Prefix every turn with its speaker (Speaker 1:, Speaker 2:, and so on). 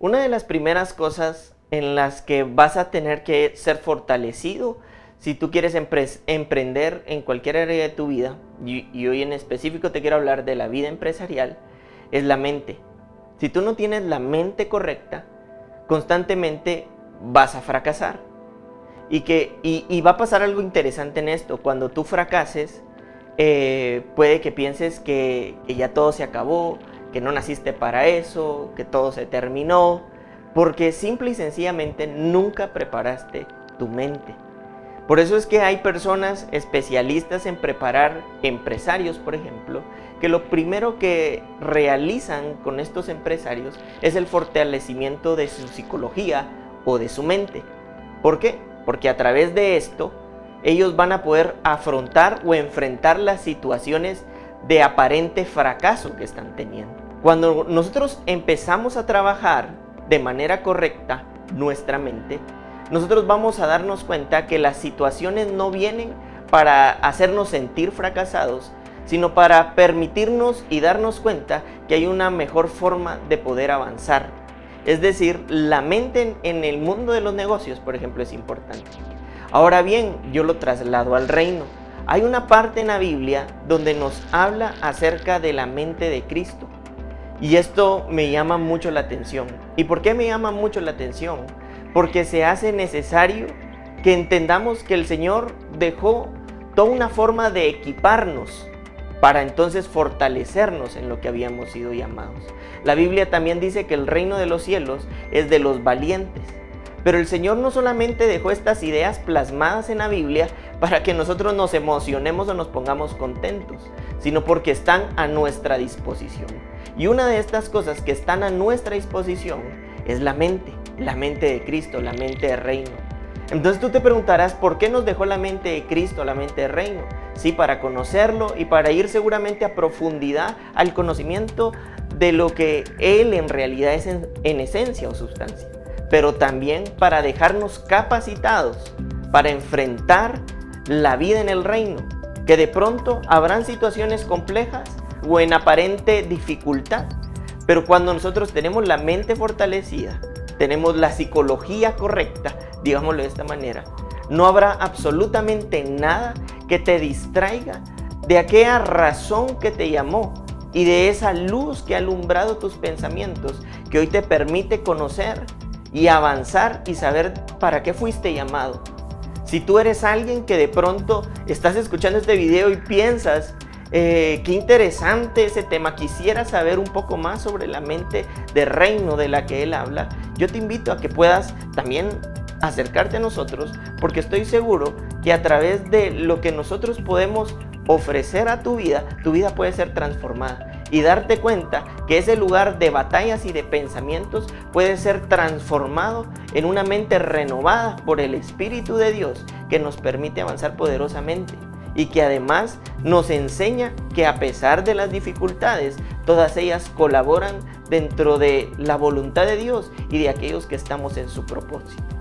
Speaker 1: Una de las primeras cosas en las que vas a tener que ser fortalecido si tú quieres emprender en cualquier área de tu vida, y, hoy en específico te quiero hablar de la vida empresarial, es la mente. Si tú no tienes la mente correcta, constantemente vas a fracasar. Y, que, y, va a pasar algo interesante en esto. Cuando tú fracases, eh, puede que pienses que, que ya todo se acabó, que no naciste para eso, que todo se terminó, porque simple y sencillamente nunca preparaste tu mente. Por eso es que hay personas especialistas en preparar empresarios, por ejemplo, que lo primero que realizan con estos empresarios es el fortalecimiento de su psicología o de su mente. ¿Por qué? Porque a través de esto ellos van a poder afrontar o enfrentar las situaciones de aparente fracaso que están teniendo. Cuando nosotros empezamos a trabajar de manera correcta nuestra mente, nosotros vamos a darnos cuenta que las situaciones no vienen para hacernos sentir fracasados, sino para permitirnos y darnos cuenta que hay una mejor forma de poder avanzar. Es decir, la mente en el mundo de los negocios, por ejemplo, es importante. Ahora bien, yo lo traslado al reino. Hay una parte en la Biblia donde nos habla acerca de la mente de Cristo. Y esto me llama mucho la atención. ¿Y por qué me llama mucho la atención? porque se hace necesario que entendamos que el Señor dejó toda una forma de equiparnos para entonces fortalecernos en lo que habíamos sido llamados. La Biblia también dice que el reino de los cielos es de los valientes. Pero el Señor no solamente dejó estas ideas plasmadas en la Biblia para que nosotros nos emocionemos o nos pongamos contentos, sino porque están a nuestra disposición. Y una de estas cosas que están a nuestra disposición es la mente la mente de Cristo, la mente de reino. Entonces tú te preguntarás, ¿por qué nos dejó la mente de Cristo, la mente de reino? Sí, para conocerlo y para ir seguramente a profundidad al conocimiento de lo que Él en realidad es en, en esencia o sustancia, pero también para dejarnos capacitados para enfrentar la vida en el reino, que de pronto habrán situaciones complejas o en aparente dificultad, pero cuando nosotros tenemos la mente fortalecida, tenemos la psicología correcta, digámoslo de esta manera, no habrá absolutamente nada que te distraiga de aquella razón que te llamó y de esa luz que ha alumbrado tus pensamientos, que hoy te permite conocer y avanzar y saber para qué fuiste llamado. Si tú eres alguien que de pronto estás escuchando este video y piensas, eh, qué interesante ese tema. Quisiera saber un poco más sobre la mente de reino de la que él habla. Yo te invito a que puedas también acercarte a nosotros porque estoy seguro que a través de lo que nosotros podemos ofrecer a tu vida, tu vida puede ser transformada y darte cuenta que ese lugar de batallas y de pensamientos puede ser transformado en una mente renovada por el Espíritu de Dios que nos permite avanzar poderosamente y que además nos enseña que a pesar de las dificultades, todas ellas colaboran dentro de la voluntad de Dios y de aquellos que estamos en su propósito.